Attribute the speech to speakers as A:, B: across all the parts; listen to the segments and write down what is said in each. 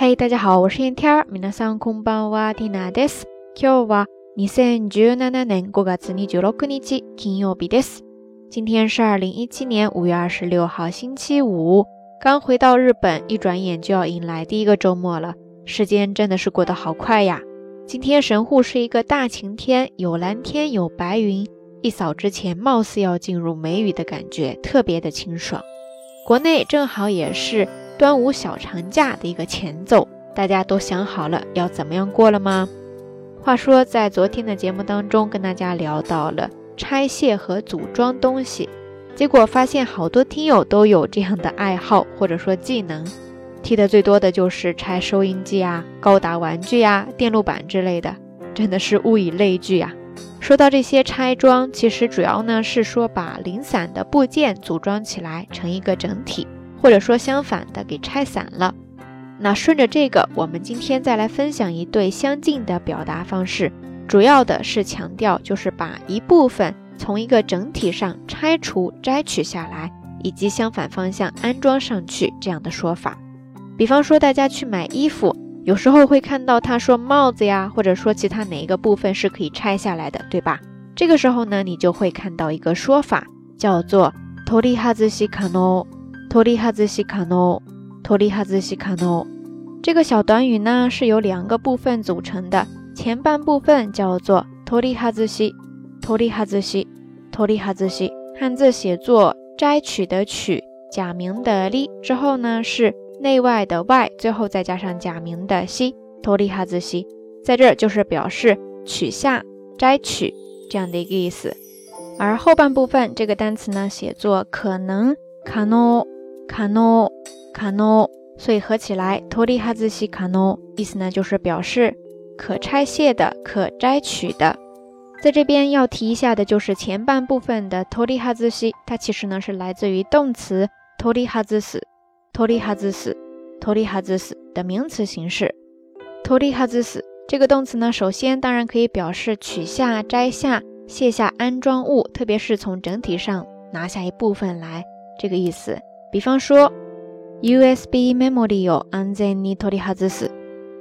A: 嘿，大家好，我是燕天儿。皆さんこんばんは、ティナです。今日は二千十七年五月二十六日、金曜日です。今天是二零一七年五月二十六号，星期五。刚回到日本，一转眼就要迎来第一个周末了。时间真的是过得好快呀！今天神户是一个大晴天，有蓝天，有白云，一扫之前貌似要进入梅雨的感觉，特别的清爽。国内正好也是。 端午小长假的一个前奏，大家都想好了要怎么样过了吗？话说，在昨天的节目当中，跟大家聊到了拆卸和组装东西，结果发现好多听友都有这样的爱好或者说技能，提的最多的就是拆收音机啊、高达玩具啊、电路板之类的，真的是物以类聚啊。说到这些拆装，其实主要呢是说把零散的部件组装起来成一个整体。或者说相反的，给拆散了。那顺着这个，我们今天再来分享一对相近的表达方式，主要的是强调就是把一部分从一个整体上拆除、摘取下来，以及相反方向安装上去这样的说法。比方说，大家去买衣服，有时候会看到他说帽子呀，或者说其他哪一个部分是可以拆下来的，对吧？这个时候呢，你就会看到一个说法，叫做“トリハズシカノ”。 托利哈兹西卡诺，托利哈兹西卡诺，这个小短语呢是由两个部分组成的，前半部分叫做托利哈兹西，托利哈兹西，托利哈兹西，汉字写作摘取的取，假名的利之后呢是内外的外，最后再加上假名的西，托利哈兹西，在这儿就是表示取下、摘取这样的一个意思。而后半部分这个单词呢写作可能卡诺。卡诺卡诺，所以合起来托利哈兹西卡诺，意思呢就是表示可拆卸的、可摘取的。在这边要提一下的就是前半部分的托利哈兹西，它其实呢是来自于动词托利哈兹斯，托利哈兹斯，托利哈兹斯的名词形式。托利哈兹斯这个动词呢，首先当然可以表示取下、摘下、卸下安装物，特别是从整体上拿下一部分来，这个意思。比方说，USB memory を安全に取り外す。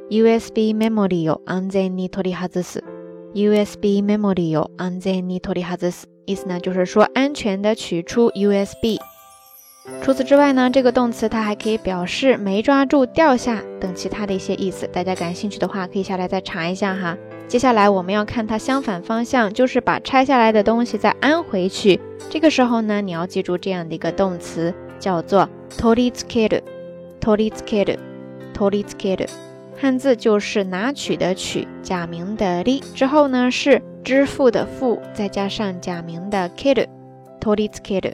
A: USB memory を安全に取り外す。USB memory を安全に取り外す。意思呢，就是说安全的取出 USB。除此之外呢，这个动词它还可以表示没抓住、掉下等其他的一些意思。大家感兴趣的话，可以下来再查一下哈。接下来我们要看它相反方向，就是把拆下来的东西再安回去。这个时候呢，你要记住这样的一个动词。 叫做取り付ける，取り付ける，取り付ける，汉字就是拿取的取，假名的り之后呢是支付的付，再加上假名的ける，取り付ける。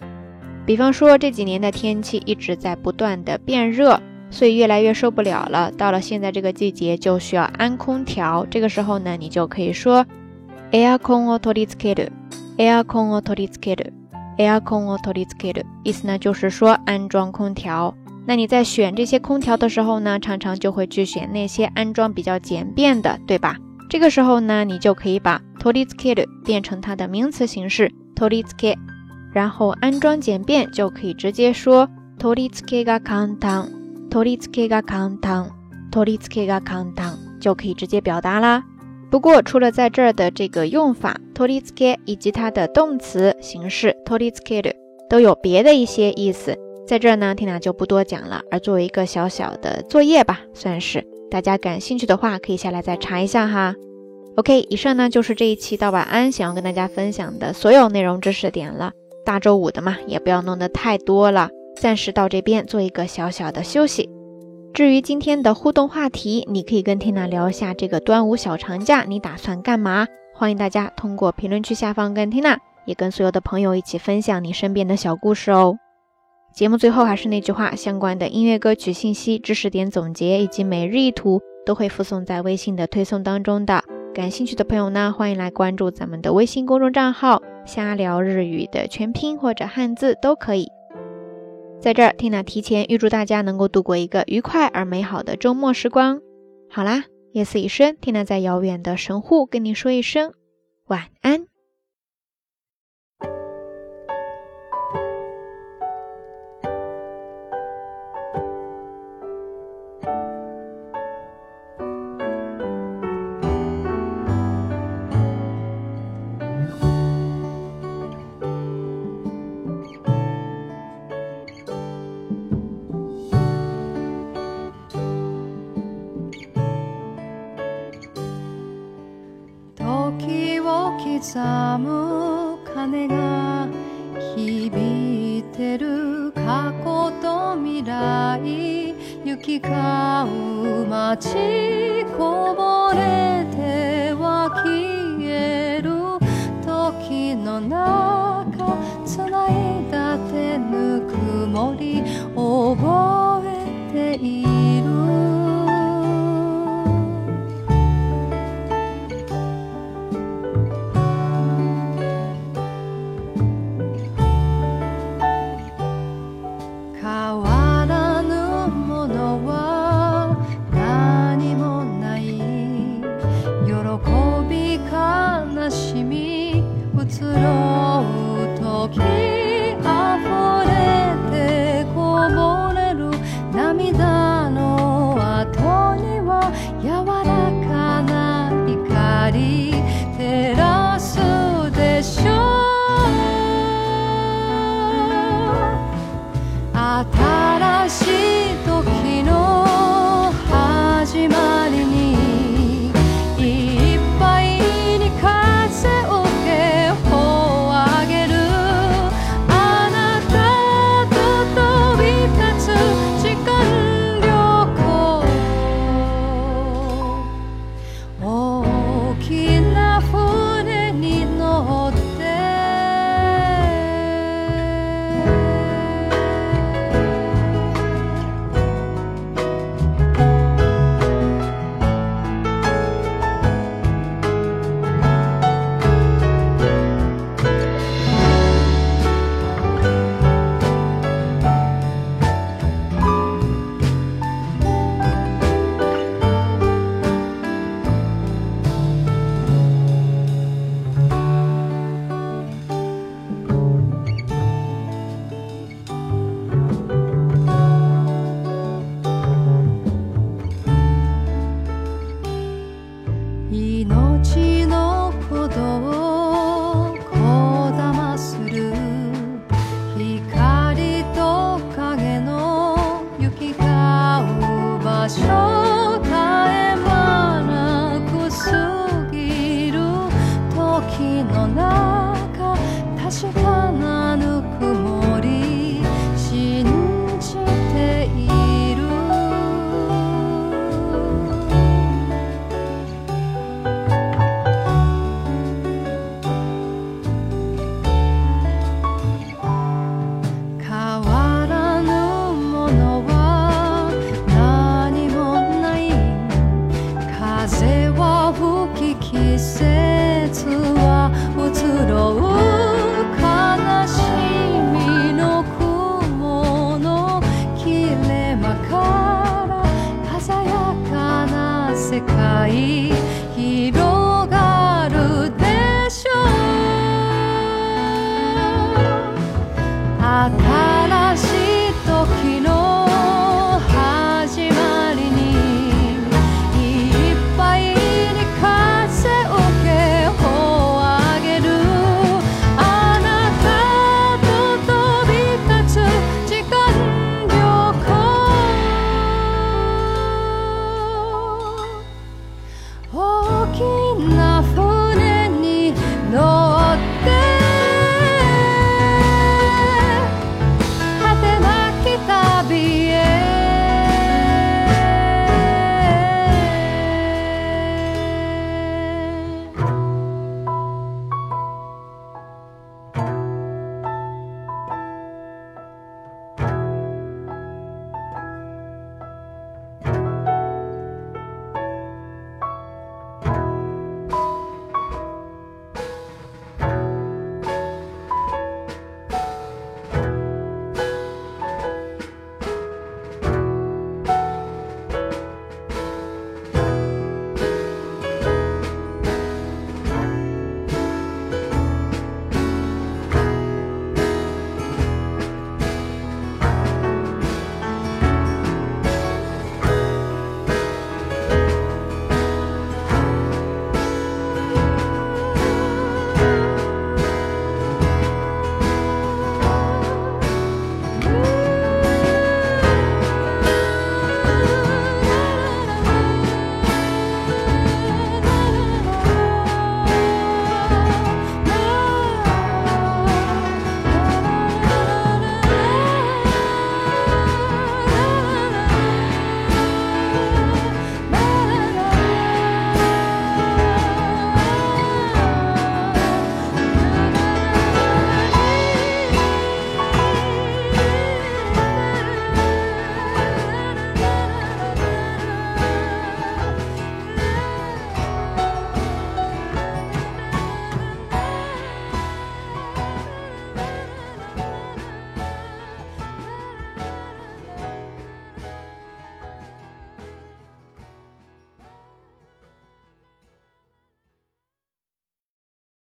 A: 比方说这几年的天气一直在不断的变热，所以越来越受不了了。到了现在这个季节就需要安空调，这个时候呢你就可以说エアコンを取り付ける，エアコンを取り付ける。air con or T o l i z k e 意思呢就是说安装空调。那你在选这些空调的时候呢，常常就会去选那些安装比较简便的，对吧？这个时候呢，你就可以把 t o l i z k e 变成它的名词形式 t o l i z k e 然后安装简便就可以直接说 t o l i z k e ga kantan，t o l i z k e ga kantan，t o l i z k e ga kantan 就可以直接表达啦。不过，除了在这儿的这个用法 t o l i z k e 以及它的动词形式 t o l i z k e 都有别的一些意思，在这儿呢，Tina 就不多讲了。而作为一个小小的作业吧，算是大家感兴趣的话，可以下来再查一下哈。OK，以上呢就是这一期到晚安想要跟大家分享的所有内容知识点了。大周五的嘛，也不要弄得太多了，暂时到这边做一个小小的休息。至于今天的互动话题，你可以跟 Tina 聊一下这个端午小长假，你打算干嘛？欢迎大家通过评论区下方跟 Tina，也跟所有的朋友一起分享你身边的小故事哦。节目最后还是那句话，相关的音乐歌曲信息、知识点总结以及每日一图都会附送在微信的推送当中的。感兴趣的朋友呢，欢迎来关注咱们的微信公众账号“瞎聊日语”的全拼或者汉字都可以。在这儿，Tina 提前预祝大家能够度过一个愉快而美好的周末时光。好啦，夜色已深缇娜在遥远的神户跟你说一声晚安。
B: 刻む鐘が響いてる過去と未来。行き交う街こぼれ時の